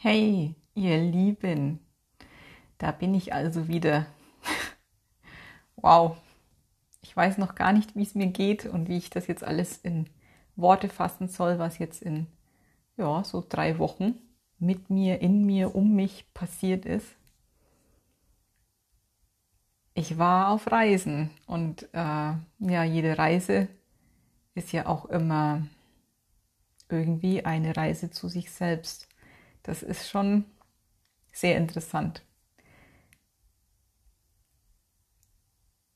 Hey, ihr Lieben, da bin ich also wieder. wow, ich weiß noch gar nicht, wie es mir geht und wie ich das jetzt alles in Worte fassen soll, was jetzt in ja, so drei Wochen mit mir, in mir, um mich passiert ist. Ich war auf Reisen und äh, ja, jede Reise ist ja auch immer irgendwie eine Reise zu sich selbst. Das ist schon sehr interessant.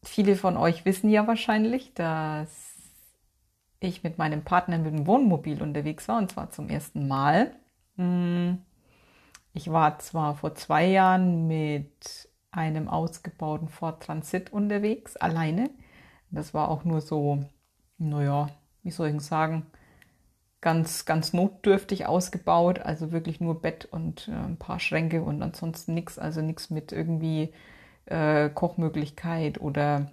Viele von euch wissen ja wahrscheinlich, dass ich mit meinem Partner mit dem Wohnmobil unterwegs war und zwar zum ersten Mal. Hm, ich war zwar vor zwei Jahren mit einem ausgebauten Ford Transit unterwegs, alleine. Das war auch nur so, naja, wie soll ich sagen, ganz, ganz notdürftig ausgebaut. Also wirklich nur Bett und äh, ein paar Schränke und ansonsten nichts. Also nichts mit irgendwie äh, Kochmöglichkeit oder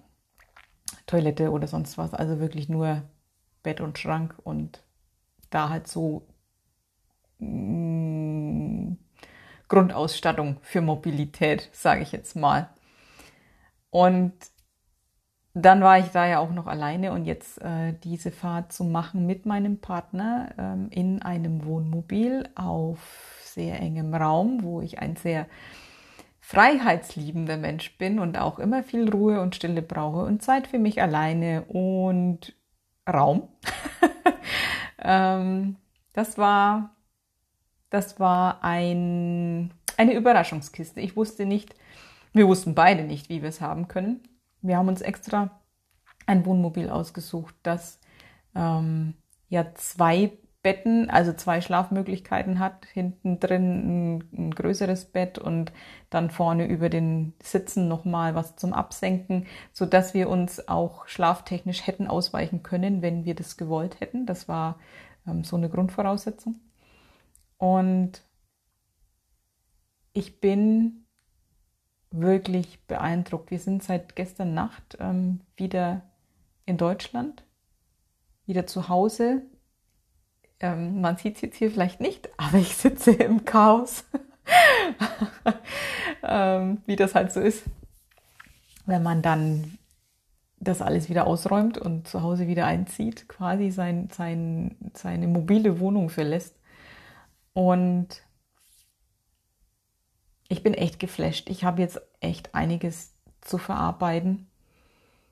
Toilette oder sonst was. Also wirklich nur Bett und Schrank und da halt so mh, mm, Grundausstattung für Mobilität, sage ich jetzt mal. Und dann war ich da ja auch noch alleine und jetzt äh, diese Fahrt zu machen mit meinem Partner ähm, in einem Wohnmobil auf sehr engem Raum, wo ich ein sehr freiheitsliebender Mensch bin und auch immer viel Ruhe und Stille brauche und Zeit für mich alleine und Raum. ähm, das war, das war ein, eine Überraschungskiste. Ich wusste nicht, wir wussten beide nicht, wie wir es haben können. Wir haben uns extra ein Wohnmobil ausgesucht, das ähm, ja zwei Betten, also zwei Schlafmöglichkeiten hat. Hinten drin ein, ein, größeres Bett und dann vorne über den Sitzen nochmal was zum Absenken, so dass wir uns auch schlaftechnisch hätten ausweichen können, wenn wir das gewollt hätten. Das war ähm, so eine Grundvoraussetzung. Und ich bin wirklich beeindruckt. Wir sind seit gestern Nacht ähm, wieder in Deutschland, wieder zu Hause. Ähm, man sieht es jetzt hier vielleicht nicht, aber ich sitze im Chaos, ähm, wie das halt so ist, wenn man dann das alles wieder ausräumt und zu Hause wieder einzieht, quasi sein, sein, seine mobile Wohnung verlässt. Und ich bin echt geflasht. Ich habe jetzt echt einiges zu verarbeiten.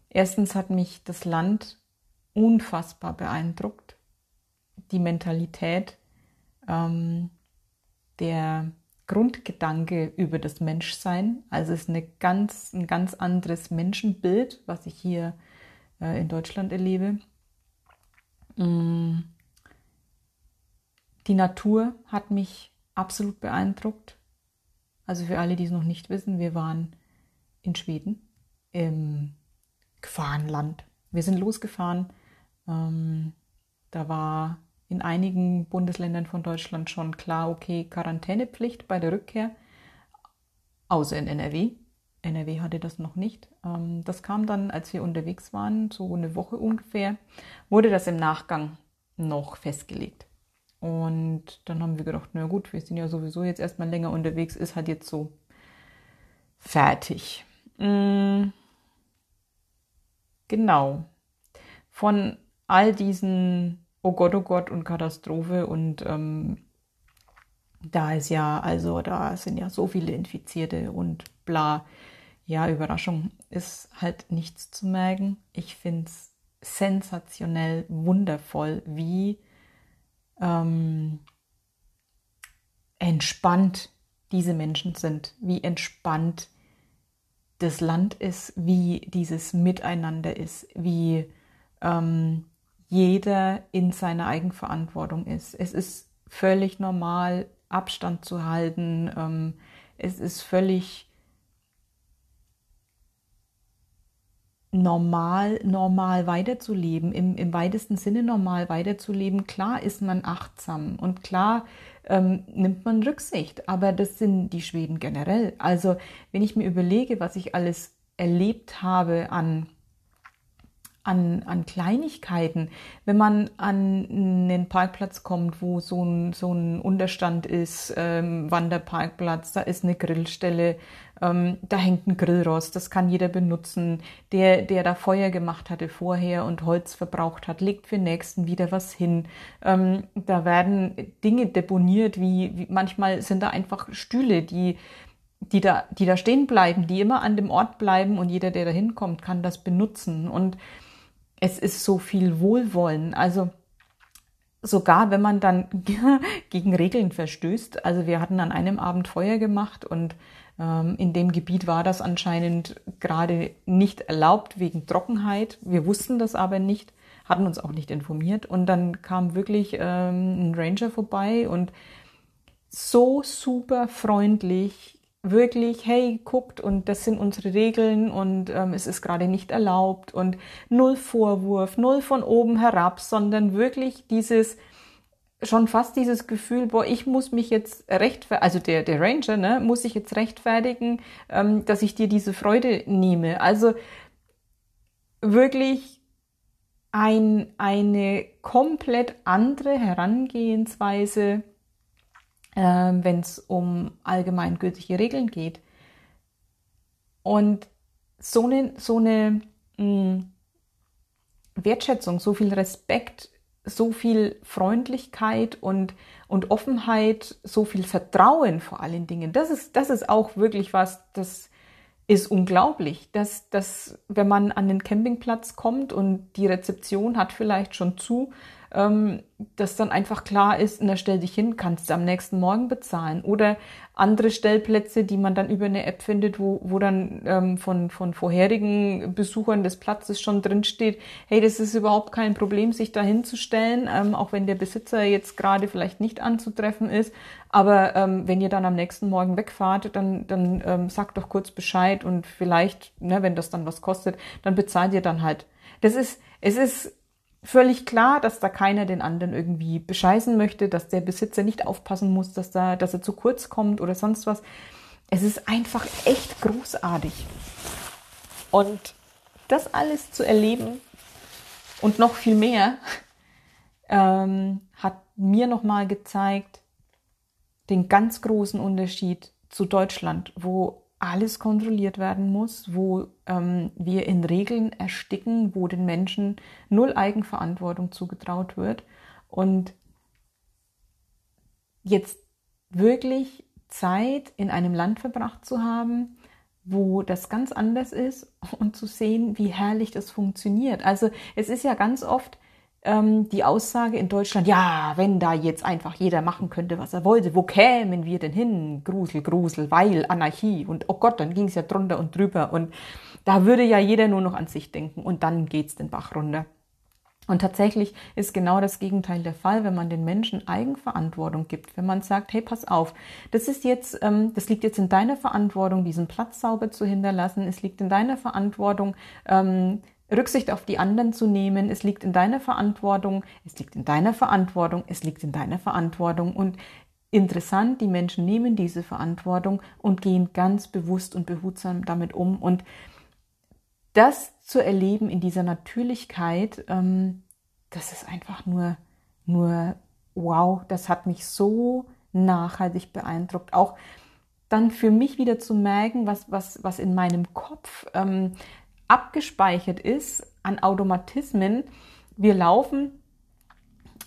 Erstens hat mich das Land unfassbar beeindruckt. Die Mentalität, ähm, der Grundgedanke über das Menschsein. Also es ist eine ganz, ein ganz anderes Menschenbild, was ich hier äh, in Deutschland erlebe. Mm. Die Natur hat mich absolut beeindruckt. Also für alle, die es noch nicht wissen, wir waren in Schweden im Gefahrenland. Wir sind losgefahren. Ähm, da war in einigen Bundesländern von Deutschland schon klar, okay, Quarantänepflicht bei der Rückkehr, außer in NRW. NRW hatte das noch nicht. Ähm, das kam dann, als wir unterwegs waren, so eine Woche ungefähr, wurde das im Nachgang noch festgelegt. Und dann haben wir gedacht, na gut, wir sind ja sowieso jetzt erstmal länger unterwegs, ist halt jetzt so fertig. Mhm. Genau. Von all diesen Oh Gott, oh Gott und Katastrophe und ähm, da ist ja, also da sind ja so viele Infizierte und bla. Ja, Überraschung ist halt nichts zu merken. Ich finde es sensationell, wundervoll, wie ähm, entspannt diese Menschen sind, wie entspannt das Land ist, wie dieses Miteinander ist, wie ähm, jeder in seiner Eigenverantwortung ist. Es ist völlig normal, Abstand zu halten. Ähm, es ist völlig normal, normal weiterzuleben, im, im weitesten Sinne normal weiterzuleben. Klar ist man achtsam und klar ähm, nimmt man Rücksicht, aber das sind die Schweden generell. Also wenn ich mir überlege, was ich alles erlebt habe an, an, an Kleinigkeiten. Wenn man an einen Parkplatz kommt, wo so ein, so ein Unterstand ist, ähm, Wanderparkplatz, da ist eine Grillstelle, ähm, da hängt ein Grillrost, das kann jeder benutzen. Der, der da Feuer gemacht hatte vorher und Holz verbraucht hat, legt für nächsten wieder was hin. Ähm, da werden Dinge deponiert, wie, wie manchmal sind da einfach Stühle, die die da, die da stehen bleiben, die immer an dem Ort bleiben und jeder, der da hinkommt, kann das benutzen. Und es ist so viel Wohlwollen. Also sogar wenn man dann gegen Regeln verstößt. Also wir hatten an einem Abend Feuer gemacht und in dem Gebiet war das anscheinend gerade nicht erlaubt wegen Trockenheit. Wir wussten das aber nicht, hatten uns auch nicht informiert. Und dann kam wirklich ähm, ein Ranger vorbei und so super freundlich wirklich, hey, guckt und das sind unsere Regeln und ähm, es ist gerade nicht erlaubt und null Vorwurf, null von oben herab, sondern wirklich dieses, schon fast dieses Gefühl, boah, ich muss mich jetzt rechtfertigen, also der, der Ranger, ne, muss ich jetzt rechtfertigen, ähm, dass ich dir diese Freude nehme. Also wirklich ein, eine komplett andere Herangehensweise ähm, wenn es um allgemeingültige Regeln geht. Und so eine, so eine mh, hm, Wertschätzung, so viel Respekt, so viel Freundlichkeit und, und Offenheit, so viel Vertrauen vor allen Dingen, das ist, das ist auch wirklich was, das ist unglaublich, dass, dass wenn man an den Campingplatz kommt und die Rezeption hat vielleicht schon zu, ähm, dass dann einfach klar ist, na stell dich hin, kannst du am nächsten Morgen bezahlen. Oder andere Stellplätze, die man dann über eine App findet, wo, wo dann ähm, von, von vorherigen Besuchern des Platzes schon drin steht, hey, das ist überhaupt kein Problem, sich da hinzustellen, ähm, auch wenn der Besitzer jetzt gerade vielleicht nicht anzutreffen ist. Aber ähm, wenn ihr dann am nächsten Morgen wegfahrt, dann, dann ähm, sagt doch kurz Bescheid und vielleicht, ne, wenn das dann was kostet, dann bezahlt ihr dann halt. Das ist, es ist völlig klar, dass da keiner den anderen irgendwie bescheißen möchte, dass der Besitzer nicht aufpassen muss, dass, da, dass er zu kurz kommt oder sonst was. Es ist einfach echt großartig. Und das alles zu erleben und noch viel mehr ähm, hat mir nochmal gezeigt den ganz großen Unterschied zu Deutschland, wo alles kontrolliert werden muss, wo ähm, wir in Regeln ersticken, wo den Menschen null Eigenverantwortung zugetraut wird und jetzt wirklich Zeit in einem Land verbracht zu haben, wo das ganz anders ist und zu sehen, wie herrlich das funktioniert. Also es ist ja ganz oft ähm, die Aussage in Deutschland, ja, wenn da jetzt einfach jeder machen könnte, was er wollte, wo kämen wir denn hin? Grusel, Grusel, weil Anarchie und oh Gott, dann ging es ja drunter und drüber und da würde ja jeder nur noch an sich denken und dann geht's den Bach runter. Und tatsächlich ist genau das Gegenteil der Fall, wenn man den Menschen Eigenverantwortung gibt, wenn man sagt, hey, pass auf, das ist jetzt, ähm, das liegt jetzt in deiner Verantwortung, diesen Platz sauber zu hinterlassen, es liegt in deiner Verantwortung, ähm, Rücksicht auf die anderen zu nehmen. Es liegt in deiner Verantwortung, es liegt in deiner Verantwortung, es liegt in deiner Verantwortung. Und interessant, die Menschen nehmen diese Verantwortung und gehen ganz bewusst und behutsam damit um. Und das zu erleben in dieser Natürlichkeit, ähm, das ist einfach nur, nur wow, das hat mich so nachhaltig beeindruckt. Auch dann für mich wieder zu merken, was, was, was in meinem Kopf ähm, abgespeichert ist an Automatismen. Wir laufen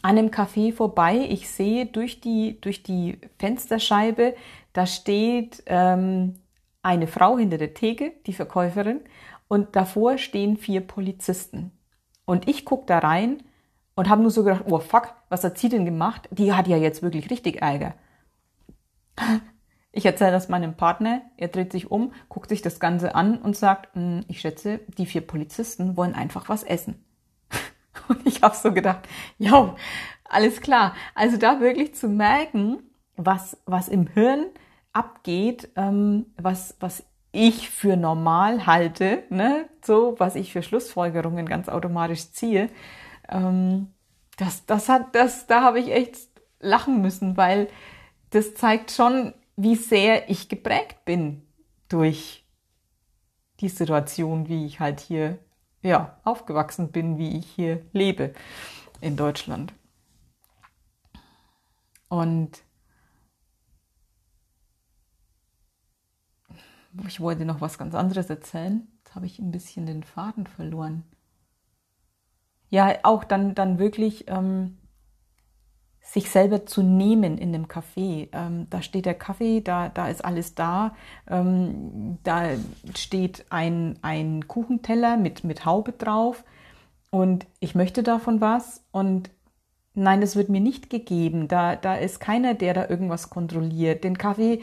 an einem Café vorbei. Ich sehe durch die, durch die Fensterscheibe, da steht ähm, eine Frau hinter der Theke, die Verkäuferin, und davor stehen vier Polizisten. Und ich gucke da rein und habe nur so gedacht, oh fuck, was hat sie denn gemacht? Die hat ja jetzt wirklich richtig Ärger. Ich erzähle das meinem Partner, er dreht sich um, guckt sich das Ganze an und sagt, hm, ich schätze, die vier Polizisten wollen einfach was essen. Und ich habe so gedacht, ja, alles klar. Also da wirklich zu merken, was, was im Hirn abgeht, ähm, was, was ich für normal halte, ne? so was ich für Schlussfolgerungen ganz automatisch ziehe, ähm, das, das hat, das, da habe ich echt lachen müssen, weil das zeigt schon, wie sehr ich geprägt bin durch die Situation, wie ich halt hier ja, aufgewachsen bin, wie ich hier lebe in Deutschland. Und ich wollte noch was ganz anderes erzählen. Jetzt habe ich ein bisschen den Faden verloren. Ja, auch dann, dann wirklich ähm, sich selber zu nehmen in dem Café. Ähm, da steht der Kaffee, da, da ist alles da. Ähm, da steht ein, ein Kuchenteller mit, mit Haube drauf und ich möchte davon was und nein, das wird mir nicht gegeben. Da, da ist keiner, der da irgendwas kontrolliert. Den Kaffee,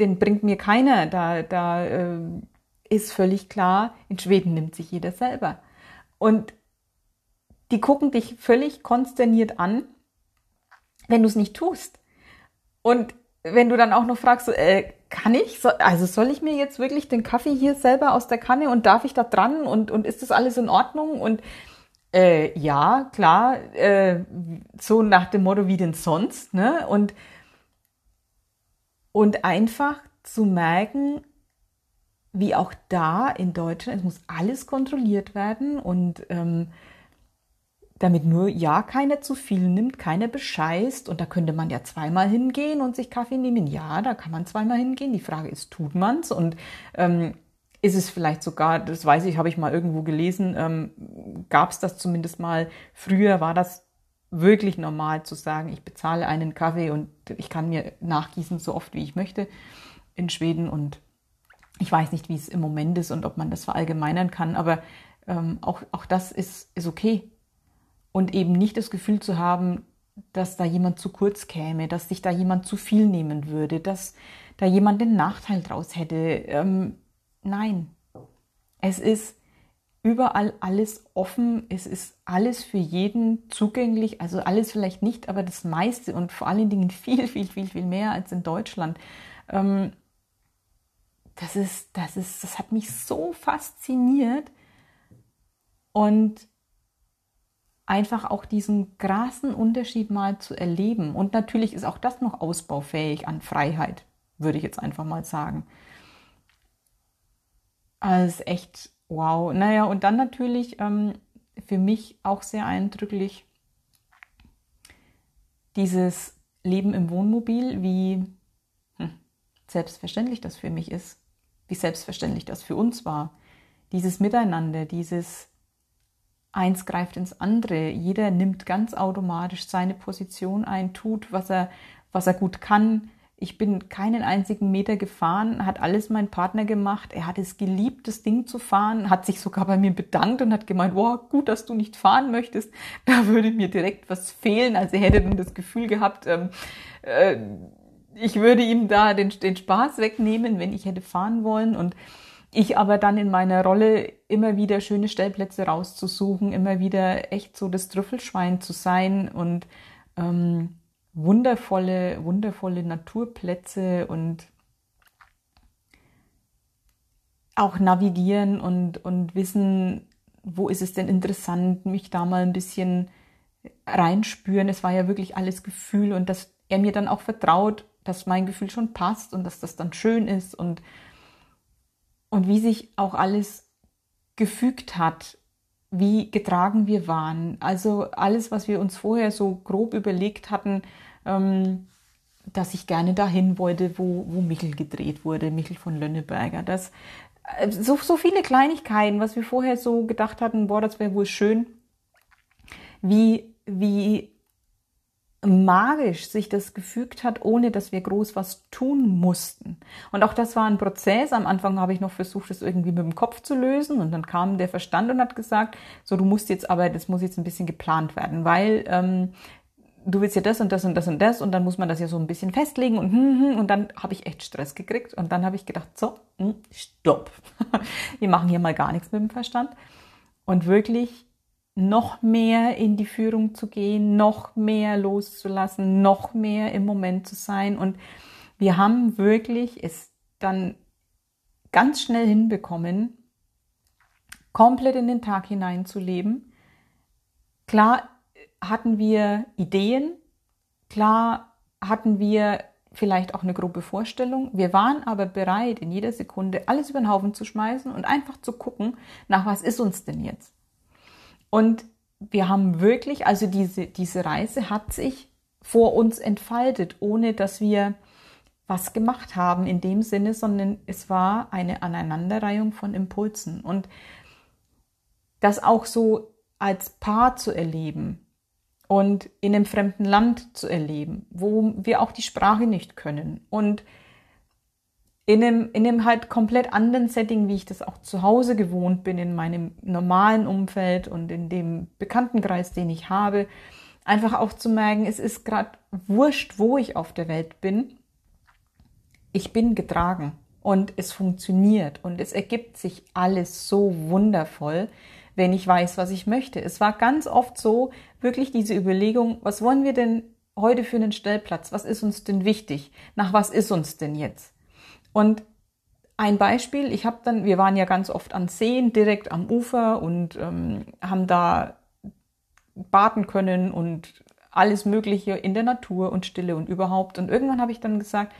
den bringt mir keiner. Da, da äh, ist völlig klar, in Schweden nimmt sich jeder selber. Und die gucken dich völlig konsterniert an wenn du es nicht tust. Und wenn du dann auch noch fragst, so, äh, kann ich, so, also soll ich mir jetzt wirklich den Kaffee hier selber aus der Kanne und darf ich da dran und, und ist das alles in Ordnung? Und äh, ja, klar, äh, so nach dem Motto, wie denn sonst, ne? Und, und einfach zu merken, wie auch da in Deutschland, es muss alles kontrolliert werden und ähm, damit nur ja keiner zu viel nimmt, keiner bescheißt. Und da könnte man ja zweimal hingehen und sich Kaffee nehmen. Ja, da kann man zweimal hingehen. Die Frage ist, tut man's? Und ähm, ist es vielleicht sogar, das weiß ich, habe ich mal irgendwo gelesen, ähm, gab es das zumindest mal. Früher war das wirklich normal zu sagen, ich bezahle einen Kaffee und ich kann mir nachgießen so oft wie ich möchte in Schweden. Und ich weiß nicht, wie es im Moment ist und ob man das verallgemeinern kann, aber ähm, auch, auch das ist, ist okay und eben nicht das Gefühl zu haben, dass da jemand zu kurz käme, dass sich da jemand zu viel nehmen würde, dass da jemand den Nachteil draus hätte. Ähm, nein, es ist überall alles offen, es ist alles für jeden zugänglich, also alles vielleicht nicht, aber das meiste und vor allen Dingen viel, viel, viel, viel mehr als in Deutschland. Ähm, das ist, das ist, das hat mich so fasziniert und einfach auch diesen krassen Unterschied mal zu erleben. Und natürlich ist auch das noch ausbaufähig an Freiheit, würde ich jetzt einfach mal sagen. Also echt wow. Naja, und dann natürlich ähm, für mich auch sehr eindrücklich dieses Leben im Wohnmobil, wie hm, selbstverständlich das für mich ist, wie selbstverständlich das für uns war. Dieses Miteinander, dieses eins greift ins andere. Jeder nimmt ganz automatisch seine Position ein, tut, was er, was er gut kann. Ich bin keinen einzigen Meter gefahren, hat alles mein Partner gemacht. Er hat es geliebt, das Ding zu fahren, hat sich sogar bei mir bedankt und hat gemeint, wow, gut, dass du nicht fahren möchtest. Da würde mir direkt was fehlen. Also er hätte dann das Gefühl gehabt, ähm, äh, ich würde ihm da den, den Spaß wegnehmen, wenn ich hätte fahren wollen. Und ich aber dann in meiner Rolle immer wieder schöne Stellplätze rauszusuchen, immer wieder echt so das Trüffelschwein zu sein und ähm, wundervolle, wundervolle Naturplätze und auch navigieren und, und wissen, wo ist es denn interessant, mich da mal ein bisschen reinspüren. Es war ja wirklich alles Gefühl und dass er mir dann auch vertraut, dass mein Gefühl schon passt und dass das dann schön ist und und wie sich auch alles gefügt hat, wie getragen wir waren. Also alles, was wir uns vorher so grob überlegt hatten, ähm, dass ich gerne dahin wollte, wo, wo Michel gedreht wurde, Michel von Lönneberger. Das, äh, so, so viele Kleinigkeiten, was wir vorher so gedacht hatten, boah, das wäre wohl schön, wie, wie magisch sich das gefügt hat, ohne dass wir groß was tun mussten. Und auch das war ein Prozess. Am Anfang habe ich noch versucht, das irgendwie mit dem Kopf zu lösen. Und dann kam der Verstand und hat gesagt, so du musst jetzt aber, das muss jetzt ein bisschen geplant werden, weil ähm, du willst ja das und das und das und das. Und dann muss man das ja so ein bisschen festlegen. Und hm, hm, und dann habe ich echt Stress gekriegt. Und dann habe ich gedacht, so, hm, stopp, wir machen hier mal gar nichts mit dem Verstand. Und wirklich noch mehr in die Führung zu gehen, noch mehr loszulassen, noch mehr im Moment zu sein. Und wir haben wirklich es dann ganz schnell hinbekommen, komplett in den Tag hineinzuleben. Klar hatten wir Ideen, klar hatten wir vielleicht auch eine grobe Vorstellung. Wir waren aber bereit, in jeder Sekunde alles über den Haufen zu schmeißen und einfach zu gucken, nach was ist uns denn jetzt? Und wir haben wirklich, also diese, diese Reise hat sich vor uns entfaltet, ohne dass wir was gemacht haben in dem Sinne, sondern es war eine Aneinanderreihung von Impulsen. Und das auch so als Paar zu erleben und in einem fremden Land zu erleben, wo wir auch die Sprache nicht können und in einem, in einem halt komplett anderen Setting, wie ich das auch zu Hause gewohnt bin, in meinem normalen Umfeld und in dem Bekanntenkreis, den ich habe, einfach auch zu merken, es ist gerade wurscht, wo ich auf der Welt bin. Ich bin getragen und es funktioniert und es ergibt sich alles so wundervoll, wenn ich weiß, was ich möchte. Es war ganz oft so, wirklich diese Überlegung, was wollen wir denn heute für einen Stellplatz? Was ist uns denn wichtig? Nach was ist uns denn jetzt? Und ein Beispiel, ich habe dann, wir waren ja ganz oft an Seen, direkt am Ufer und ähm, haben da baden können und alles Mögliche in der Natur und Stille und überhaupt. Und irgendwann habe ich dann gesagt,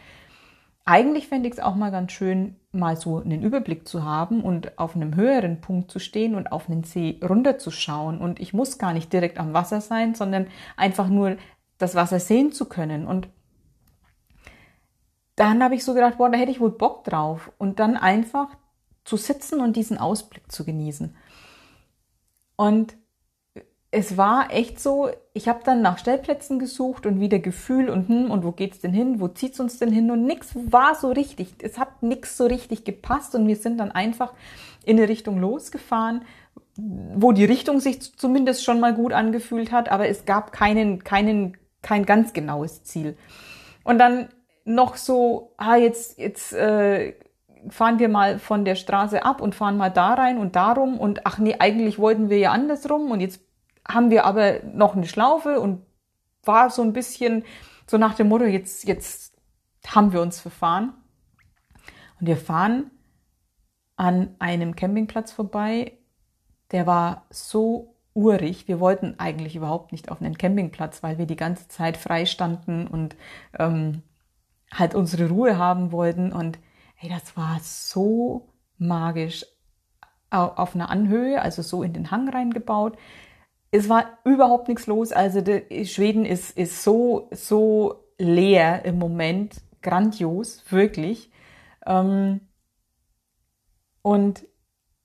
eigentlich fände ich es auch mal ganz schön, mal so einen Überblick zu haben und auf einem höheren Punkt zu stehen und auf einen See runterzuschauen. Und ich muss gar nicht direkt am Wasser sein, sondern einfach nur das Wasser sehen zu können. Und dann habe ich so gedacht, boah, da hätte ich wohl Bock drauf. Und dann einfach zu sitzen und diesen Ausblick zu genießen. Und es war echt so, ich habe dann nach Stellplätzen gesucht und wieder Gefühl und hm, und wo geht's denn hin, wo zieht's uns denn hin und nix war so richtig. Es hat nix so richtig gepasst und wir sind dann einfach in eine Richtung losgefahren, wo die Richtung sich zumindest schon mal gut angefühlt hat, aber es gab keinen keinen kein ganz genaues Ziel. Und dann noch so, ah jetzt jetzt äh, fahren wir mal von der Straße ab und fahren mal da rein und darum und ach nee, eigentlich wollten wir ja andersrum und jetzt haben wir aber noch eine Schlaufe und war so ein bisschen so nach dem Motto, jetzt, jetzt haben wir uns verfahren. Und wir fahren an einem Campingplatz vorbei, der war so urig. Wir wollten eigentlich überhaupt nicht auf einen Campingplatz, weil wir die ganze Zeit frei standen und ähm, halt unsere Ruhe haben wollten. Und hey, das war so magisch auf einer Anhöhe, also so in den Hang reingebaut es war überhaupt nichts los. Also de, Schweden ist, ist so, so leer im Moment. Grandios, wirklich. Ähm, und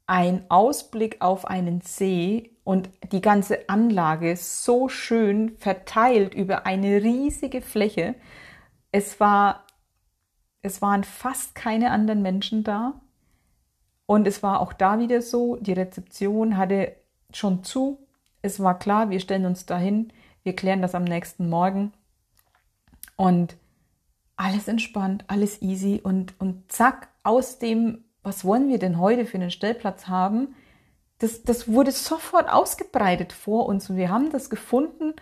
ein Ausblick auf einen See und die ganze Anlage so schön verteilt über eine riesige Fläche. Es war, es waren fast keine anderen Menschen da. Und es war auch da wieder so, die Rezeption hatte schon zu, es war klar, wir stellen uns dahin, wir klären das am nächsten Morgen. Und alles entspannt, alles easy. Und, und zack, aus dem, was wollen wir denn heute für einen Stellplatz haben, das, das wurde sofort ausgebreitet vor uns. Und wir haben das gefunden,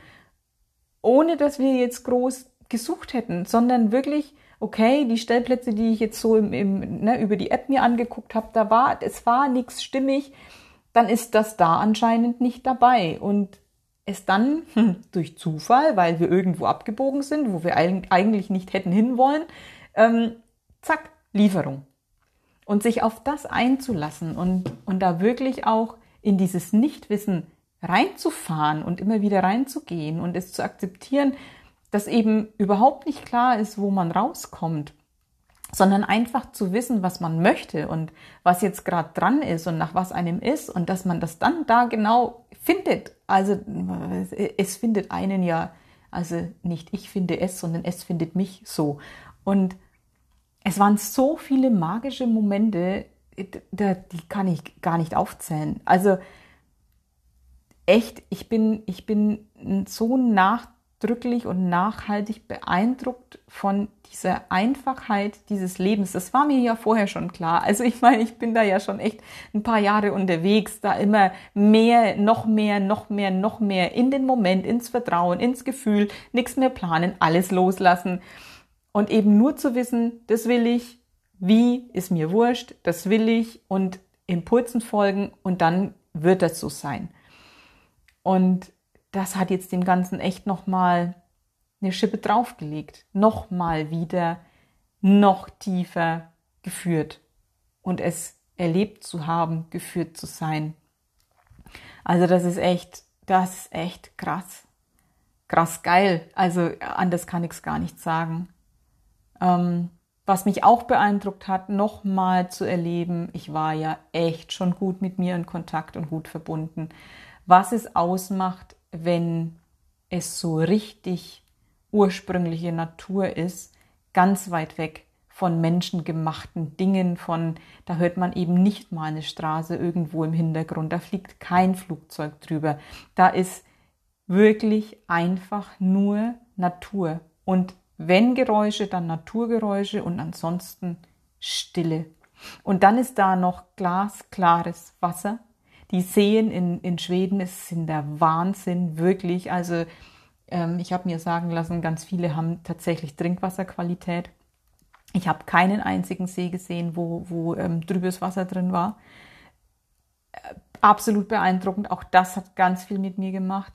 ohne dass wir jetzt groß gesucht hätten, sondern wirklich, okay, die Stellplätze, die ich jetzt so im, im, ne, über die App mir angeguckt habe, da war, es war nichts stimmig dann ist das da anscheinend nicht dabei. Und es dann hm, durch Zufall, weil wir irgendwo abgebogen sind, wo wir eigentlich nicht hätten hinwollen, ähm, zack, Lieferung. Und sich auf das einzulassen und, und da wirklich auch in dieses Nichtwissen reinzufahren und immer wieder reinzugehen und es zu akzeptieren, dass eben überhaupt nicht klar ist, wo man rauskommt sondern einfach zu wissen, was man möchte und was jetzt gerade dran ist und nach was einem ist und dass man das dann da genau findet. Also es findet einen ja, also nicht ich finde es, sondern es findet mich so. Und es waren so viele magische Momente, die kann ich gar nicht aufzählen. Also echt, ich bin, ich bin so nach ausdrücklich und nachhaltig beeindruckt von dieser Einfachheit dieses Lebens. Das war mir ja vorher schon klar. Also ich meine, ich bin da ja schon echt ein paar Jahre unterwegs, da immer mehr, noch mehr, noch mehr, noch mehr in den Moment, ins Vertrauen, ins Gefühl, nichts mehr planen, alles loslassen und eben nur zu wissen, das will ich, wie ist mir wurscht, das will ich und Impulsen folgen und dann wird das so sein. Und das hat jetzt dem Ganzen echt nochmal eine Schippe draufgelegt, nochmal wieder noch tiefer geführt und es erlebt zu haben, geführt zu sein. Also das ist echt, das ist echt krass. Krass geil. Also anders kann ich es gar nicht sagen. Ähm, was mich auch beeindruckt hat, nochmal zu erleben, ich war ja echt schon gut mit mir in Kontakt und gut verbunden, was es ausmacht, wenn es so richtig ursprüngliche Natur ist, ganz weit weg von menschengemachten Dingen, von da hört man eben nicht mal eine Straße irgendwo im Hintergrund, da fliegt kein Flugzeug drüber, da ist wirklich einfach nur Natur und wenn Geräusche, dann Naturgeräusche und ansonsten Stille. Und dann ist da noch glasklares Wasser. Die Seen in, in Schweden ist, sind der Wahnsinn, wirklich. Also ähm, ich habe mir sagen lassen, ganz viele haben tatsächlich Trinkwasserqualität. Ich habe keinen einzigen See gesehen, wo, wo ähm, trübes Wasser drin war. Äh, absolut beeindruckend. Auch das hat ganz viel mit mir gemacht.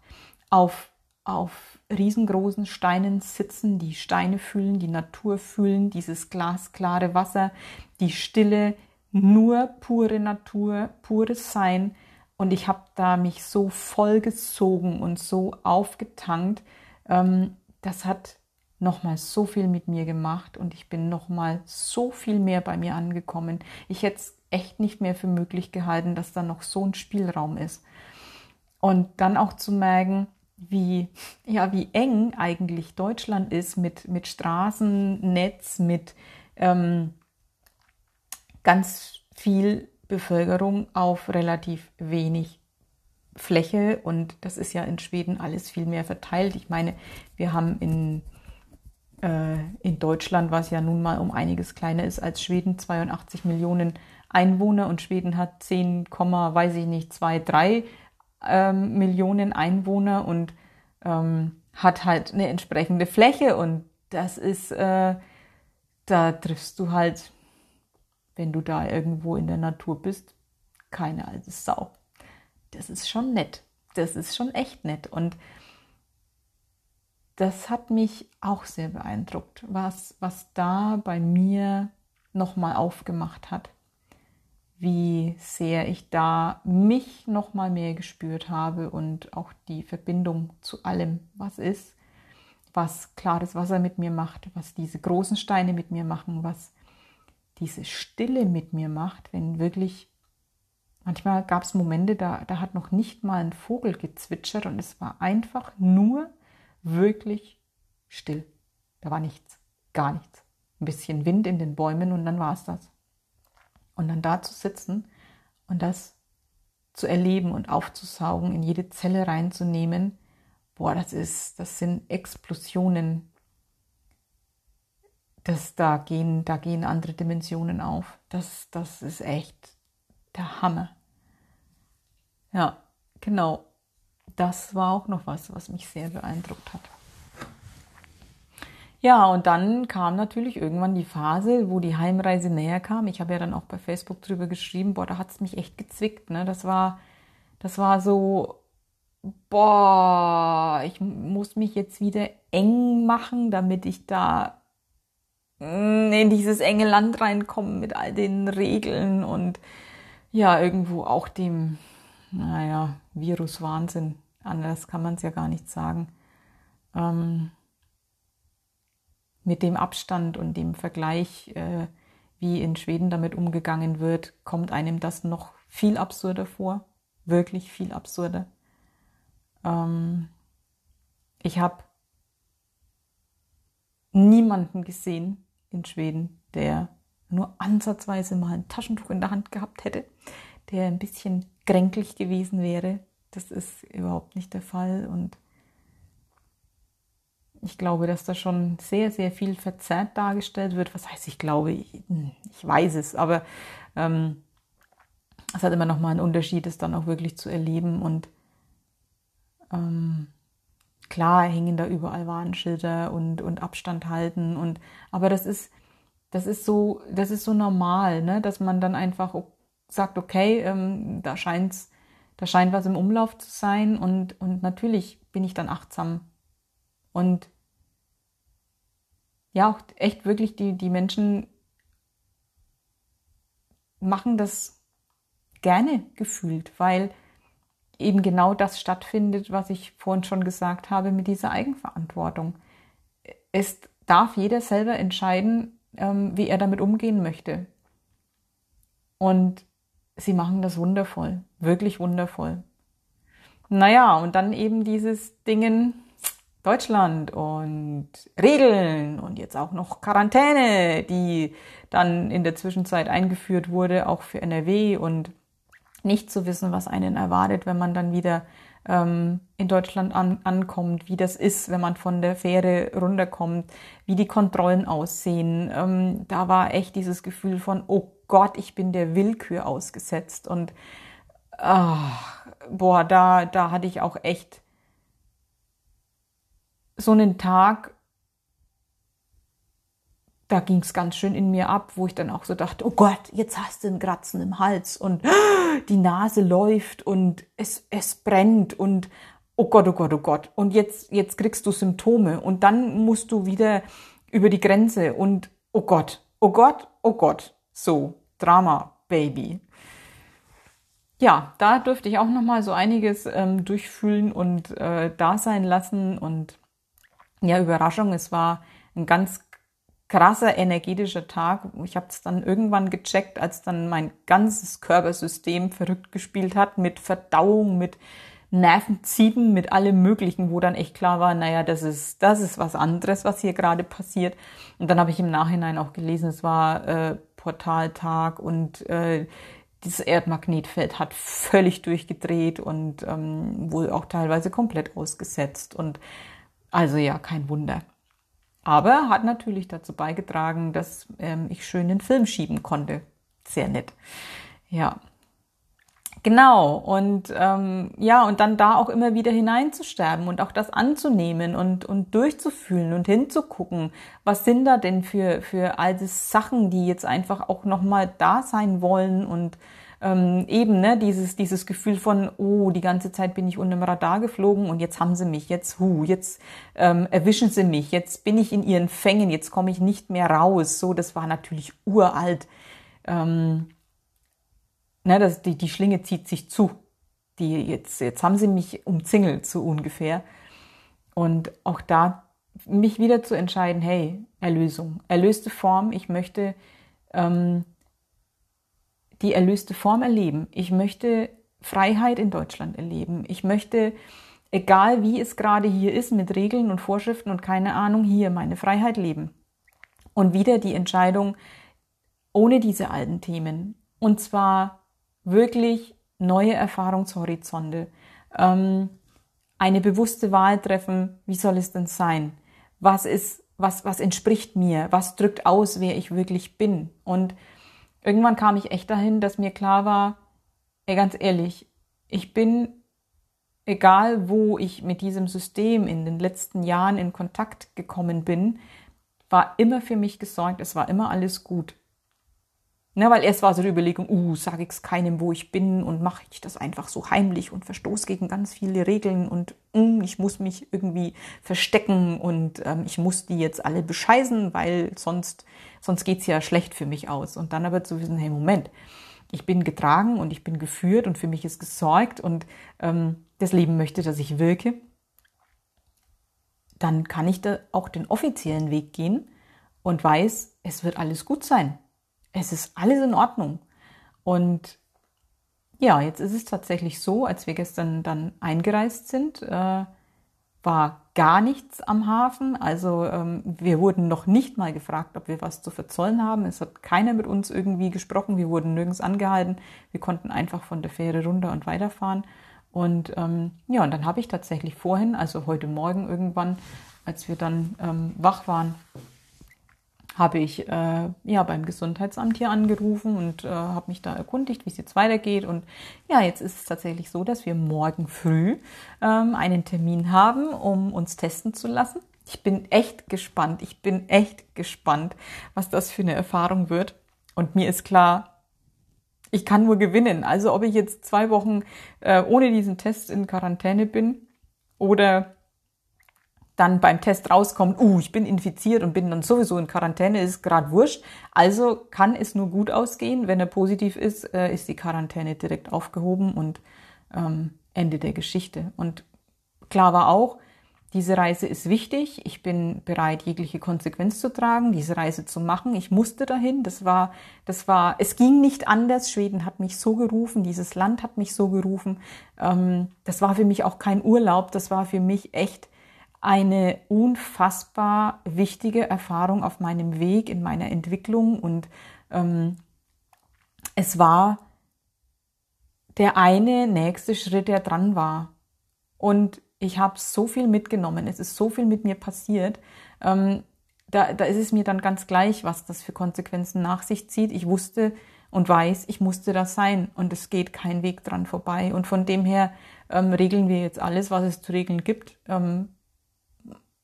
Auf, auf riesengroßen Steinen sitzen, die Steine fühlen, die Natur fühlen, dieses glasklare Wasser, die Stille, nur pure Natur, pures Sein. Und ich habe da mich so vollgezogen und so aufgetankt. Ähm, das hat nochmal so viel mit mir gemacht und ich bin nochmal so viel mehr bei mir angekommen. Ich hätte es echt nicht mehr für möglich gehalten, dass da noch so ein Spielraum ist. Und dann auch zu merken, wie, ja, wie eng eigentlich Deutschland ist mit, mit Straßennetz, mit ähm, ganz viel Bevölkerung auf relativ wenig Fläche. Und das ist ja in Schweden alles viel mehr verteilt. Ich meine, wir haben in, äh, in Deutschland, was ja nun mal um einiges kleiner ist als Schweden, 82 Millionen Einwohner und Schweden hat 10, weiß ich nicht, 2, 3 ähm, Millionen Einwohner und ähm, hat halt eine entsprechende Fläche und das ist, äh, da triffst du halt, wenn du da irgendwo in der Natur bist, keine alte Sau. Das ist schon nett. Das ist schon echt nett. Und das hat mich auch sehr beeindruckt, was, was da bei mir nochmal aufgemacht hat wie sehr ich da mich noch mal mehr gespürt habe und auch die Verbindung zu allem, was ist, was klares Wasser mit mir macht, was diese großen Steine mit mir machen, was diese Stille mit mir macht, wenn wirklich manchmal gab es Momente, da, da hat noch nicht mal ein Vogel gezwitschert und es war einfach nur wirklich still. Da war nichts, gar nichts. Ein bisschen Wind in den Bäumen und dann war es das. Und dann da zu sitzen und das zu erleben und aufzusaugen, in jede Zelle reinzunehmen, boah, das ist, das sind Explosionen. Das, da gehen, da gehen andere Dimensionen auf. Das, das ist echt der Hammer. Ja, genau. Das war auch noch was, was mich sehr beeindruckt hat. Ja, und dann kam natürlich irgendwann die Phase, wo die Heimreise näher kam. Ich habe ja dann auch bei Facebook drüber geschrieben, boah, da hat es mich echt gezwickt. Ne? Das war, das war so, boah, ich muss mich jetzt wieder eng machen, damit ich da in dieses enge Land reinkomme mit all den Regeln und ja, irgendwo auch dem, naja, Virus-Wahnsinn. Anders kann man es ja gar nicht sagen. Ähm, mit dem Abstand und dem Vergleich, äh, wie in Schweden damit umgegangen wird, kommt einem das noch viel absurder vor. Wirklich viel absurder. Ähm, ich habe niemanden gesehen in Schweden, der nur ansatzweise mal ein Taschentuch in der Hand gehabt hätte, der ein bisschen kränklich gewesen wäre. Das ist überhaupt nicht der Fall und ich glaube, dass da schon sehr, sehr viel verzerrt dargestellt wird. Was heißt, ich glaube, ich, ich weiß es, aber ähm, es hat immer noch mal einen Unterschied, es dann auch wirklich zu erleben. Und ähm, klar hängen da überall Warnschilder und, und Abstand halten. Und, aber das ist, das ist so, das ist so normal, ne? dass man dann einfach sagt, okay, ähm, da scheint's, da scheint was im Umlauf zu sein und, und natürlich bin ich dann achtsam und ja, auch echt wirklich die, die Menschen machen das gerne gefühlt, weil eben genau das stattfindet, was ich vorhin schon gesagt habe mit dieser Eigenverantwortung. Es darf jeder selber entscheiden, ähm, wie er damit umgehen möchte. Und sie machen das wundervoll, wirklich wundervoll. Naja, und dann eben dieses Dingen Deutschland und Regeln und jetzt auch noch Quarantäne, die dann in der Zwischenzeit eingeführt wurde, auch für NRW und nicht zu wissen, was einen erwartet, wenn man dann wieder ähm, in Deutschland an, ankommt, wie das ist, wenn man von der Fähre runterkommt, wie die Kontrollen aussehen. Ähm, da war echt dieses Gefühl von, oh Gott, ich bin der Willkür ausgesetzt. Und ach, boah, da, da hatte ich auch echt so einen Tag, da ging es ganz schön in mir ab, wo ich dann auch so dachte, oh Gott, jetzt hast du einen Kratzen im Hals und die Nase läuft und es, es brennt und oh Gott, oh Gott, oh Gott. Und jetzt, jetzt kriegst du Symptome und dann musst du wieder über die Grenze und oh Gott, oh Gott, oh Gott. So, Drama, Baby. Ja, da durfte ich auch nochmal so einiges ähm, durchfühlen und äh, da sein lassen und ja, Überraschung, es war ein ganz krasser energetischer Tag. Ich habe es dann irgendwann gecheckt, als dann mein ganzes Körpersystem verrückt gespielt hat mit Verdauung, mit Nervenziehen, mit allem Möglichen, wo dann echt klar war, naja, das ist, das ist was anderes, was hier gerade passiert. Und dann habe ich im Nachhinein auch gelesen, es war äh, Portaltag und äh, dieses Erdmagnetfeld hat völlig durchgedreht und ähm, wohl auch teilweise komplett ausgesetzt. Und also ja, kein Wunder. Aber hat natürlich dazu beigetragen, dass ähm, ich schön den Film schieben konnte. Sehr nett. Ja. Genau, und ähm, ja, und dann da auch immer wieder hineinzusterben und auch das anzunehmen und, und durchzufühlen und hinzugucken, was sind da denn für, für all diese Sachen, die jetzt einfach auch nochmal da sein wollen und ähm, eben ne, dieses, dieses Gefühl von, oh, die ganze Zeit bin ich unter dem Radar geflogen und jetzt haben sie mich, jetzt, hu, jetzt ähm, erwischen sie mich, jetzt bin ich in ihren Fängen, jetzt komme ich nicht mehr raus. So, das war natürlich uralt. Ähm, ne, das, die, die Schlinge zieht sich zu. Die jetzt, jetzt haben sie mich umzingelt, so ungefähr. Und auch da mich wieder zu entscheiden, hey, Erlösung, erlöste Form, ich möchte ähm, die erlöste Form erleben. Ich möchte Freiheit in Deutschland erleben. Ich möchte, egal wie es gerade hier ist, mit Regeln und Vorschriften und keine Ahnung, hier meine Freiheit leben. Und wieder die Entscheidung ohne diese alten Themen. Und zwar wirklich neue Erfahrungshorizonte. Ähm, eine bewusste Wahl treffen, wie soll es denn sein? Was ist, was, was entspricht mir? Was drückt aus, wer ich wirklich bin? Und irgendwann kam ich echt dahin, dass mir klar war, ey, ganz ehrlich, ich bin, egal wo ich mit diesem System in den letzten Jahren in Kontakt gekommen bin, war immer für mich gesorgt, es war immer alles gut. Ne, weil erst war so die Überlegung, uh, sage ich es keinem, wo ich bin und mache ich das einfach so heimlich und verstoße gegen ganz viele Regeln und mm, ich muss mich irgendwie verstecken und ähm, ich muss die jetzt alle bescheißen, weil sonst, sonst geht's ja schlecht für mich aus. Und dann aber zu wissen, hey, Moment, ich bin getragen und ich bin geführt und für mich ist gesorgt und ähm, das Leben möchte, dass ich wirke, dann kann ich da auch den offiziellen Weg gehen und weiß, es wird alles gut sein es ist alles in Ordnung. Und ja, jetzt ist es tatsächlich so, als wir gestern dann eingereist sind, äh, war gar nichts am Hafen. Also ähm, wir wurden noch nicht mal gefragt, ob wir was zu verzollen haben. Es hat keiner mit uns irgendwie gesprochen. Wir wurden nirgends angehalten. Wir konnten einfach von der Fähre runter und weiterfahren. Und ähm, ja, und dann habe ich tatsächlich vorhin, also heute Morgen irgendwann, als wir dann ähm, wach waren, habe ich äh, ja beim Gesundheitsamt hier angerufen und äh, habe mich da erkundigt, wie es jetzt weitergeht. Und ja, jetzt ist es tatsächlich so, dass wir morgen früh ähm, einen Termin haben, um uns testen zu lassen. Ich bin echt gespannt. Ich bin echt gespannt, was das für eine Erfahrung wird. Und mir ist klar, ich kann nur gewinnen. Also ob ich jetzt zwei Wochen äh, ohne diesen Test in Quarantäne bin oder dann beim Test rauskommt, uh, ich bin infiziert und bin dann sowieso in Quarantäne, ist gerade wurscht. Also kann es nur gut ausgehen. Wenn er positiv ist, äh, ist die Quarantäne direkt aufgehoben und ähm, Ende der Geschichte. Und klar war auch, diese Reise ist wichtig. Ich bin bereit, jegliche Konsequenz zu tragen, diese Reise zu machen. Ich musste dahin. Das war, das war, es ging nicht anders. Schweden hat mich so gerufen. Dieses Land hat mich so gerufen. Ähm, das war für mich auch kein Urlaub. Das war für mich echt eine unfassbar wichtige Erfahrung auf meinem Weg in meiner Entwicklung und ähm, es war der eine nächste Schritt, der dran war. Und ich habe so viel mitgenommen, es ist so viel mit mir passiert. Ähm, da, da ist es mir dann ganz gleich, was das für Konsequenzen nach sich zieht. Ich wusste und weiß, ich musste das sein und es geht kein Weg dran vorbei. Und von dem her ähm, regeln wir jetzt alles, was es zu regeln gibt. Ähm,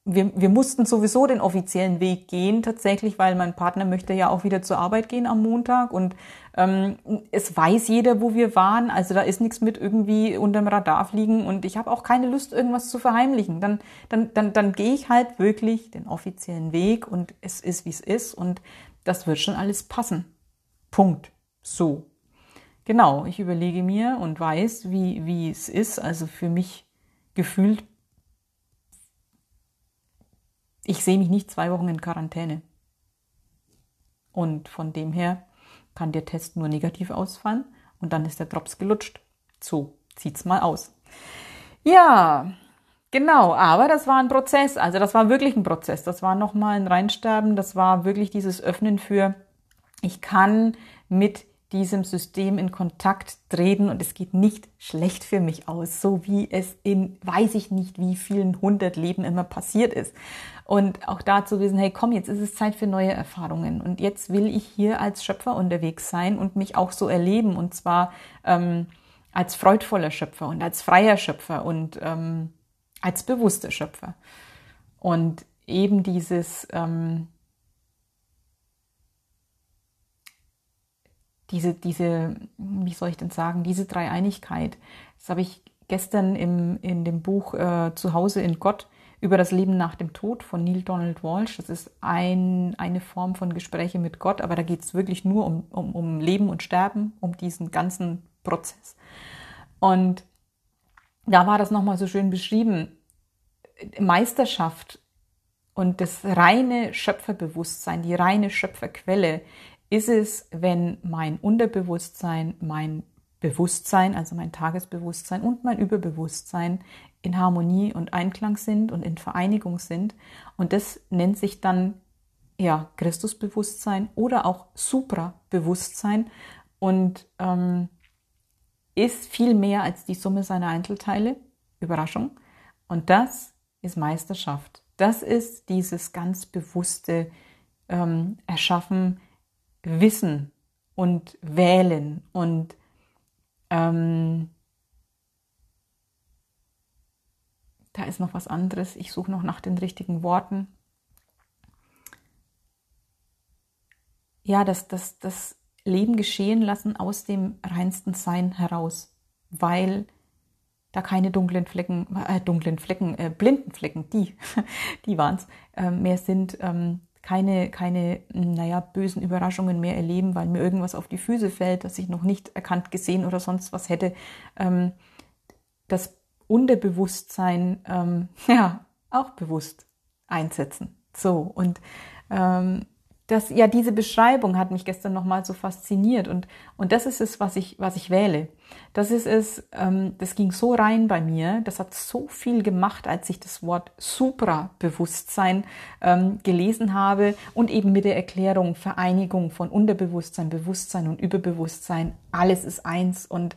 wir, wir mussten sowieso den offiziellen Weg gehen, tatsächlich, weil mein Partner möchte ja auch wieder zur Arbeit gehen am Montag und ähm, es weiß jeder, wo wir waren. Also da ist nichts mit irgendwie unterm Radar fliegen und ich habe auch keine Lust, irgendwas zu verheimlichen. Dann, dann, dann, dann gehe ich halt wirklich den offiziellen Weg und es ist, wie es ist und das wird schon alles passen. Punkt. So. Genau, ich überlege mir und weiß, wie, wie es ist. Also für mich gefühlt ich sehe mich nicht zwei Wochen in Quarantäne. Und von dem her kann der Test nur negativ ausfallen und dann ist der Drops gelutscht. So sieht's mal aus. Ja, genau, aber das war ein Prozess. Also das war wirklich ein Prozess. Das war nochmal ein Reinsterben. Das war wirklich dieses Öffnen für, ich kann mit diesem System in Kontakt treten und es geht nicht schlecht für mich aus, so wie es in weiß ich nicht wie vielen hundert Leben immer passiert ist. Und auch da zu wissen, hey, komm, jetzt ist es Zeit für neue Erfahrungen. Und jetzt will ich hier als Schöpfer unterwegs sein und mich auch so erleben. Und zwar ähm, als freudvoller Schöpfer und als freier Schöpfer und ähm, als bewusster Schöpfer. Und eben dieses, ähm, diese, diese, wie soll ich denn sagen, diese Dreieinigkeit. Das habe ich gestern im, in dem Buch äh, Zuhause in Gott über das Leben nach dem Tod von Neil Donald Walsh. Das ist ein, eine Form von Gespräche mit Gott, aber da geht es wirklich nur um, um, um Leben und Sterben, um diesen ganzen Prozess. Und da war das nochmal so schön beschrieben. Meisterschaft und das reine Schöpferbewusstsein, die reine Schöpferquelle ist es, wenn mein Unterbewusstsein, mein Bewusstsein, also mein Tagesbewusstsein und mein Überbewusstsein in Harmonie und Einklang sind und in Vereinigung sind. Und das nennt sich dann ja Christusbewusstsein oder auch Suprabewusstsein und ähm, ist viel mehr als die Summe seiner Einzelteile. Überraschung. Und das ist Meisterschaft. Das ist dieses ganz bewusste ähm, Erschaffen, Wissen und Wählen und ähm, da ist noch was anderes. Ich suche noch nach den richtigen Worten. Ja, das, das, das Leben geschehen lassen aus dem reinsten Sein heraus, weil da keine dunklen Flecken, äh, dunklen Flecken, äh, blinden Flecken, die, die waren es, äh, mehr sind, ähm, keine, keine, naja, bösen Überraschungen mehr erleben, weil mir irgendwas auf die Füße fällt, das ich noch nicht erkannt, gesehen oder sonst was hätte. Ähm, das Unterbewusstsein ähm, ja auch bewusst einsetzen. So und ähm, das ja diese Beschreibung hat mich gestern noch mal so fasziniert und und das ist es was ich was ich wähle das ist es ähm, das ging so rein bei mir das hat so viel gemacht als ich das Wort Suprabewusstsein ähm, gelesen habe und eben mit der Erklärung Vereinigung von Unterbewusstsein Bewusstsein und Überbewusstsein alles ist eins und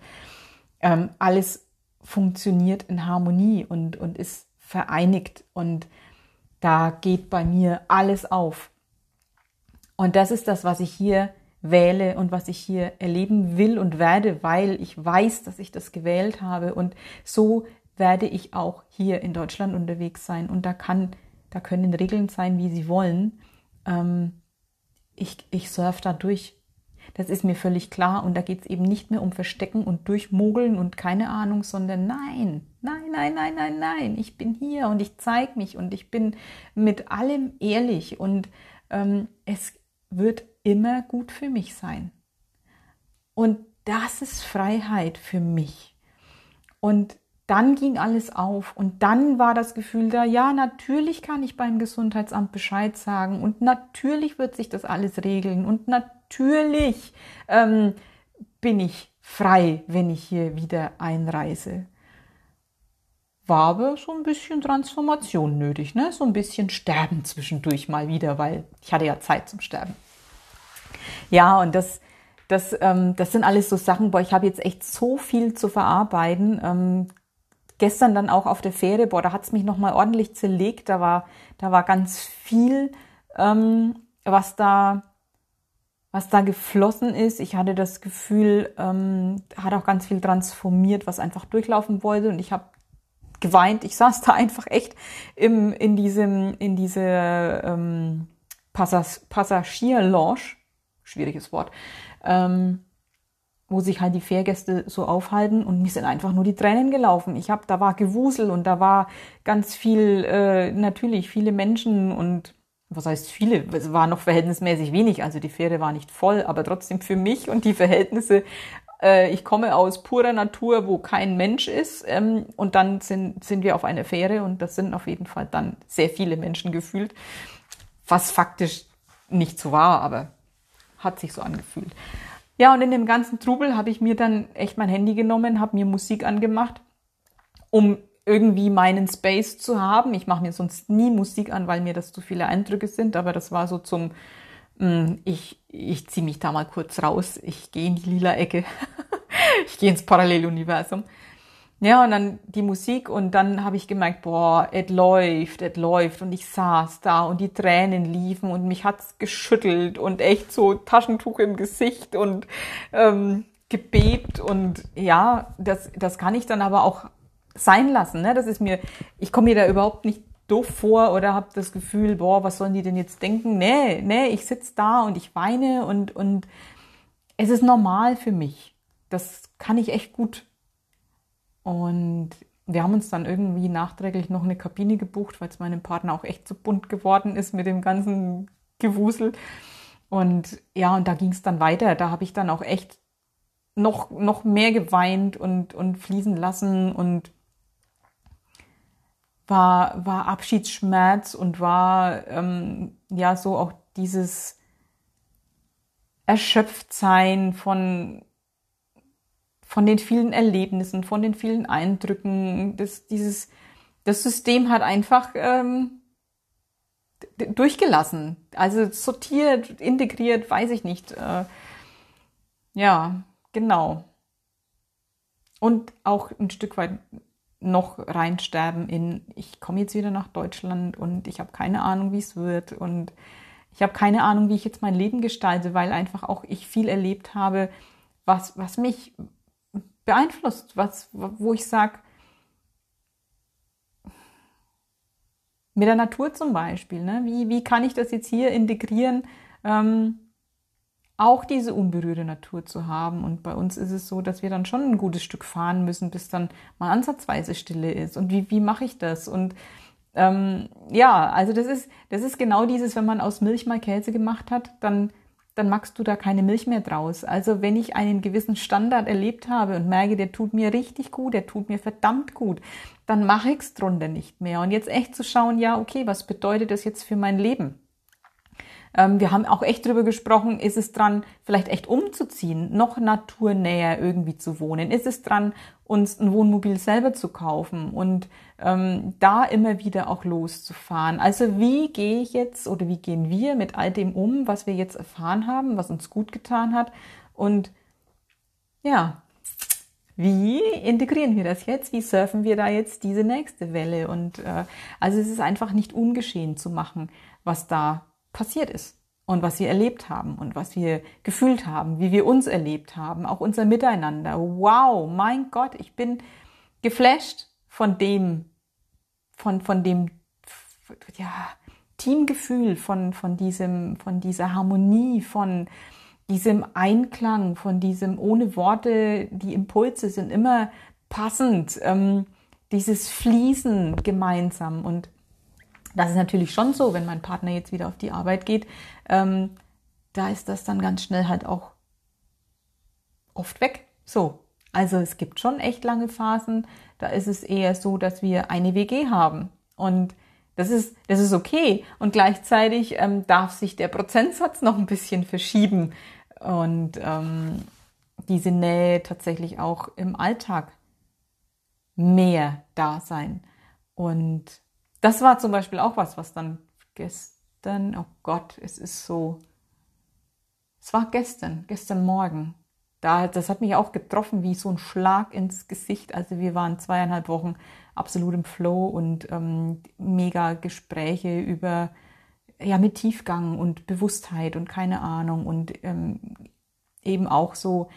ähm, alles funktioniert in Harmonie und, und ist vereinigt und da geht bei mir alles auf. Und das ist das, was ich hier wähle und was ich hier erleben will und werde, weil ich weiß, dass ich das gewählt habe. Und so werde ich auch hier in Deutschland unterwegs sein. Und da kann, da können Regeln sein, wie sie wollen. Ähm, ich, ich surfe da durch. Das ist mir völlig klar. Und da geht es eben nicht mehr um Verstecken und Durchmogeln und keine Ahnung, sondern nein, Nein, nein, nein, nein, nein. Ich bin hier und ich zeige mich und ich bin mit allem ehrlich. Und ähm, es wird immer gut für mich sein. Und das ist Freiheit für mich. Und dann ging alles auf und dann war das Gefühl da, ja, natürlich kann ich beim Gesundheitsamt Bescheid sagen und natürlich wird sich das alles regeln und natürlich ähm, bin ich frei, wenn ich hier wieder einreise. War aber so ein bisschen Transformation nötig, ne? so ein bisschen Sterben zwischendurch mal wieder, weil ich hatte ja Zeit zum Sterben. Ja, und das, das, ähm, das sind alles so Sachen, boah, ich habe jetzt echt so viel zu verarbeiten. Ähm, gestern dann auch auf der Fähre, boah, da hat's mich nochmal ordentlich zerlegt. Da war, da war ganz viel, ähm, was da, was da geflossen ist. Ich hatte das Gefühl, ähm, hat auch ganz viel transformiert, was einfach durchlaufen wollte. Und ich habe geweint. Ich saß da einfach echt im, in diesem, in diese ähm, Passagier Passagierlounge, schwieriges Wort, ähm, wo sich halt die Fährgäste so aufhalten und mir sind einfach nur die Tränen gelaufen. Ich habe, da war Gewusel und da war ganz viel, äh, natürlich viele Menschen und was heißt viele? Es war noch verhältnismäßig wenig, also die Fähre war nicht voll, aber trotzdem für mich und die Verhältnisse. Äh, ich komme aus purer Natur, wo kein Mensch ist ähm, und dann sind sind wir auf einer Fähre und das sind auf jeden Fall dann sehr viele Menschen gefühlt, was faktisch nicht so war, aber hat sich so angefühlt. Ja, und in dem ganzen Trubel habe ich mir dann echt mein Handy genommen, habe mir Musik angemacht, um irgendwie meinen Space zu haben. Ich mache mir sonst nie Musik an, weil mir das zu viele Eindrücke sind, aber das war so zum, hm, ich, ich ziehe mich da mal kurz raus, ich gehe in die lila Ecke, ich gehe ins Paralleluniversum. Ja, und dann die Musik und dann habe ich gemerkt, boah, es läuft, es läuft und ich saß da und die Tränen liefen und mich hat's geschüttelt und echt so Taschentuch im Gesicht und ähm, gebebt und ja, das, das kann ich dann aber auch sein lassen. Ne? Das ist mir, ich komme mir da überhaupt nicht doof vor oder habe das Gefühl, boah, was sollen die denn jetzt denken? Nee, nee, ich sitz da und ich weine und, und es ist normal für mich. Das kann ich echt gut und wir haben uns dann irgendwie nachträglich noch eine Kabine gebucht, weil es meinem Partner auch echt zu so bunt geworden ist mit dem ganzen Gewusel. Und ja, und da ging es dann weiter. Da habe ich dann auch echt noch, noch mehr geweint und, und fließen lassen und war, war Abschiedsschmerz und war ähm, ja so auch dieses Erschöpftsein von von den vielen Erlebnissen, von den vielen Eindrücken. Das, dieses, das System hat einfach ähm, durchgelassen. Also sortiert, integriert, weiß ich nicht. Äh, ja, genau. Und auch ein Stück weit noch reinsterben in, ich komme jetzt wieder nach Deutschland und ich habe keine Ahnung, wie es wird und ich habe keine Ahnung, wie ich jetzt mein Leben gestalte, weil einfach auch ich viel erlebt habe, was, was mich beeinflusst, was, wo ich sage, mit der Natur zum Beispiel, ne? wie, wie kann ich das jetzt hier integrieren, ähm, auch diese unberührte Natur zu haben. Und bei uns ist es so, dass wir dann schon ein gutes Stück fahren müssen, bis dann mal ansatzweise Stille ist. Und wie, wie mache ich das? Und ähm, ja, also das ist, das ist genau dieses, wenn man aus Milch mal Käse gemacht hat, dann dann magst du da keine Milch mehr draus. Also wenn ich einen gewissen Standard erlebt habe und merke, der tut mir richtig gut, der tut mir verdammt gut, dann mache ich es drunter nicht mehr. Und jetzt echt zu schauen, ja, okay, was bedeutet das jetzt für mein Leben? Ähm, wir haben auch echt drüber gesprochen, ist es dran, vielleicht echt umzuziehen, noch naturnäher irgendwie zu wohnen? Ist es dran, uns ein Wohnmobil selber zu kaufen und ähm, da immer wieder auch loszufahren? Also wie gehe ich jetzt oder wie gehen wir mit all dem um, was wir jetzt erfahren haben, was uns gut getan hat? Und ja, wie integrieren wir das jetzt? Wie surfen wir da jetzt diese nächste Welle? Und äh, also es ist einfach nicht ungeschehen zu machen, was da passiert ist und was wir erlebt haben und was wir gefühlt haben, wie wir uns erlebt haben, auch unser Miteinander. Wow, mein Gott, ich bin geflasht von dem, von, von dem, ja, Teamgefühl, von, von diesem, von dieser Harmonie, von diesem Einklang, von diesem ohne Worte, die Impulse sind immer passend. Ähm, dieses Fließen gemeinsam. Und das ist natürlich schon so, wenn mein Partner jetzt wieder auf die Arbeit geht, ähm, da ist das dann ganz schnell halt auch oft weg. So. Also es gibt schon echt lange Phasen, da ist es eher so, dass wir eine WG haben. Und das ist, das ist okay. Und gleichzeitig ähm, darf sich der Prozentsatz noch ein bisschen verschieben und ähm, diese Nähe tatsächlich auch im Alltag mehr da sein. Und das war zum Beispiel auch was, was dann gestern, oh Gott, es ist so, es war gestern, gestern Morgen. Da, das hat mich auch getroffen wie so ein Schlag ins Gesicht. Also wir waren zweieinhalb Wochen absolut im Flow und ähm, mega Gespräche über, ja, mit Tiefgang und Bewusstheit und keine Ahnung und ähm, eben auch so,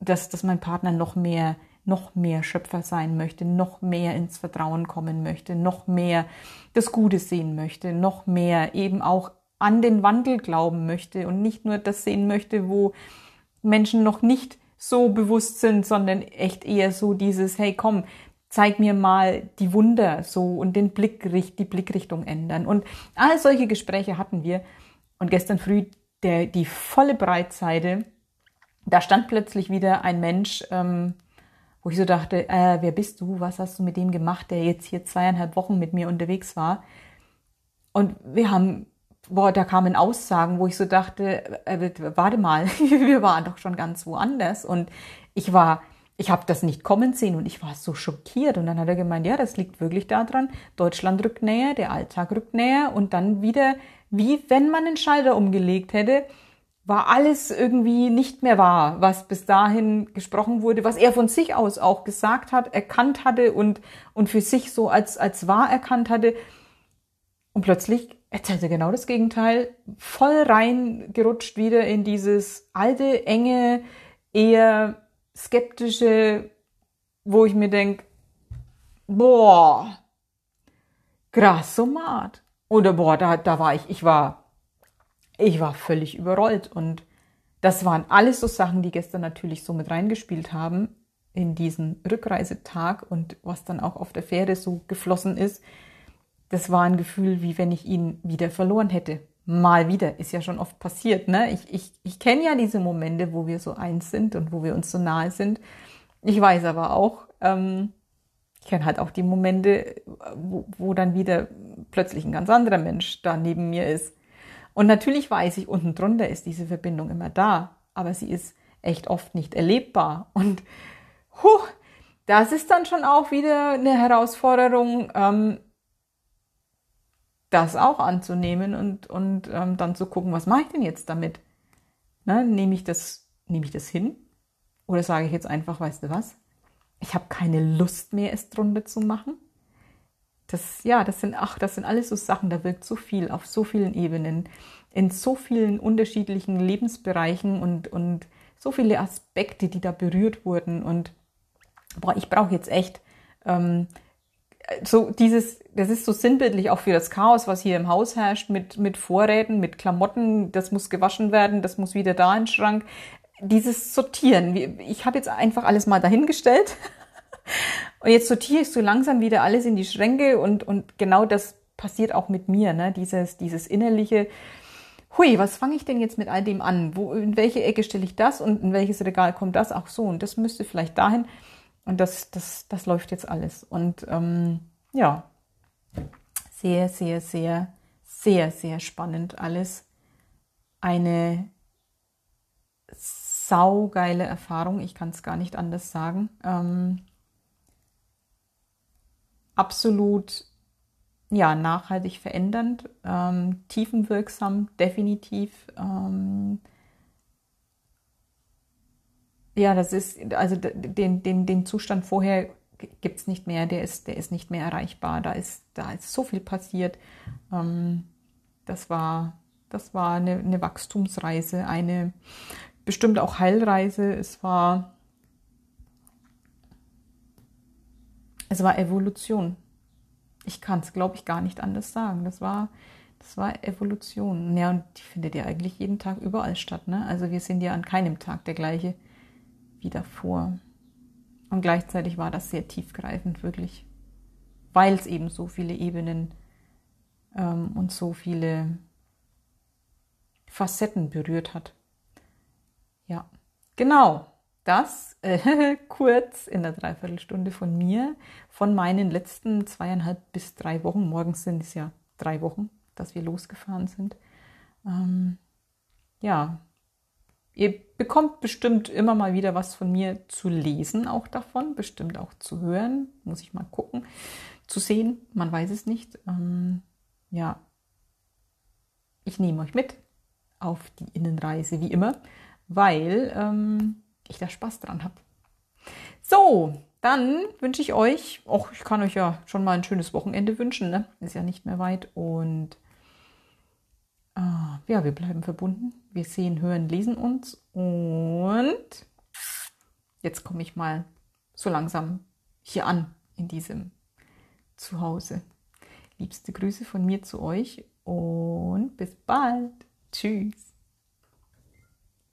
dass, dass mein Partner noch mehr noch mehr Schöpfer sein möchte, noch mehr ins Vertrauen kommen möchte, noch mehr das Gute sehen möchte, noch mehr eben auch an den Wandel glauben möchte und nicht nur das sehen möchte, wo Menschen noch nicht so bewusst sind, sondern echt eher so dieses, hey komm, zeig mir mal die Wunder so und den Blick, die Blickrichtung ändern. Und all solche Gespräche hatten wir. Und gestern früh der, die volle Breitseite, da stand plötzlich wieder ein Mensch, ähm, wo ich so dachte, äh, wer bist du? Was hast du mit dem gemacht, der jetzt hier zweieinhalb Wochen mit mir unterwegs war? Und wir haben, boah, da kamen Aussagen, wo ich so dachte, äh, warte mal, wir waren doch schon ganz woanders. Und ich war, ich habe das nicht kommen sehen und ich war so schockiert. Und dann hat er gemeint, ja, das liegt wirklich daran, Deutschland rückt näher, der Alltag rückt näher und dann wieder, wie wenn man einen Schalter umgelegt hätte, war alles irgendwie nicht mehr wahr, was bis dahin gesprochen wurde, was er von sich aus auch gesagt hat, erkannt hatte und, und für sich so als, als wahr erkannt hatte. Und plötzlich erzählt er genau das Gegenteil, voll reingerutscht wieder in dieses alte, enge, eher skeptische, wo ich mir denke, boah, krass so mad. Oder boah, da, da war ich, ich war ich war völlig überrollt. Und das waren alles so Sachen, die gestern natürlich so mit reingespielt haben in diesen Rückreisetag und was dann auch auf der Fähre so geflossen ist. Das war ein Gefühl, wie wenn ich ihn wieder verloren hätte. Mal wieder, ist ja schon oft passiert. Ne? Ich, ich, ich kenne ja diese Momente, wo wir so eins sind und wo wir uns so nahe sind. Ich weiß aber auch, ähm, ich kenne halt auch die Momente, wo, wo dann wieder plötzlich ein ganz anderer Mensch da neben mir ist und natürlich weiß ich, unten drunter ist diese Verbindung immer da, aber sie ist echt oft nicht erlebbar. Und huh, das ist dann schon auch wieder eine Herausforderung, ähm, das auch anzunehmen und, und ähm, dann zu gucken, was mache ich denn jetzt damit? Ne, nehme ich das, nehme ich das hin? Oder sage ich jetzt einfach, weißt du was? Ich habe keine Lust mehr, es drunter zu machen. Das, ja, das sind, ach, das sind alles so Sachen, da wirkt so viel auf so vielen Ebenen, in so vielen unterschiedlichen Lebensbereichen und, und so viele Aspekte, die da berührt wurden. Und boah, ich brauche jetzt echt ähm, so dieses, das ist so sinnbildlich auch für das Chaos, was hier im Haus herrscht, mit, mit Vorräten, mit Klamotten, das muss gewaschen werden, das muss wieder da in den Schrank. Dieses Sortieren. Ich habe jetzt einfach alles mal dahingestellt Und jetzt sortiere ich so langsam wieder alles in die Schränke und, und genau das passiert auch mit mir, ne? Dieses, dieses innerliche, hui, was fange ich denn jetzt mit all dem an? Wo, in welche Ecke stelle ich das und in welches Regal kommt das? Ach so, und das müsste vielleicht dahin. Und das, das, das läuft jetzt alles. Und ähm, ja, sehr, sehr, sehr, sehr, sehr spannend alles. Eine saugeile Erfahrung, ich kann es gar nicht anders sagen. Ähm, absolut ja, nachhaltig verändernd, ähm, tiefenwirksam, definitiv. Ähm, ja, das ist, also den, den, den Zustand vorher gibt es nicht mehr, der ist, der ist nicht mehr erreichbar. Da ist, da ist so viel passiert. Ähm, das war, das war eine, eine Wachstumsreise, eine bestimmt auch Heilreise. Es war Es war Evolution. Ich kann es, glaube ich, gar nicht anders sagen. Das war, das war Evolution. Ja, und die findet ja eigentlich jeden Tag überall statt. Ne? Also wir sind ja an keinem Tag der gleiche wie davor. Und gleichzeitig war das sehr tiefgreifend, wirklich, weil es eben so viele Ebenen ähm, und so viele Facetten berührt hat. Ja, genau. Das äh, kurz in der Dreiviertelstunde von mir, von meinen letzten zweieinhalb bis drei Wochen. Morgens sind es ja drei Wochen, dass wir losgefahren sind. Ähm, ja, ihr bekommt bestimmt immer mal wieder was von mir zu lesen, auch davon, bestimmt auch zu hören. Muss ich mal gucken, zu sehen, man weiß es nicht. Ähm, ja, ich nehme euch mit auf die Innenreise, wie immer, weil ähm, ich da Spaß dran habe. So, dann wünsche ich euch, auch ich kann euch ja schon mal ein schönes Wochenende wünschen, ne? ist ja nicht mehr weit und äh, ja, wir bleiben verbunden. Wir sehen, hören, lesen uns und jetzt komme ich mal so langsam hier an in diesem Zuhause. Liebste Grüße von mir zu euch und bis bald. Tschüss.